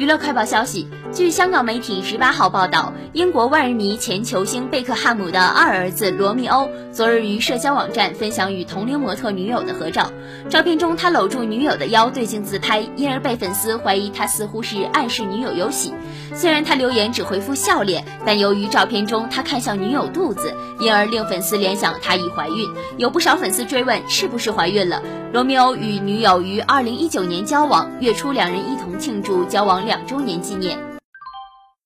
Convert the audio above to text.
娱乐快报消息，据香港媒体十八号报道，英国万人迷前球星贝克汉姆的二儿子罗密欧昨日于社交网站分享与同龄模特女友的合照。照片中，他搂住女友的腰对镜自拍，因而被粉丝怀疑他似乎是暗示女友有喜。虽然他留言只回复笑脸，但由于照片中他看向女友肚子，因而令粉丝联想他已怀孕。有不少粉丝追问是不是怀孕了。罗密欧与女友于二零一九年交往，月初两人一同庆祝交往两周年纪念。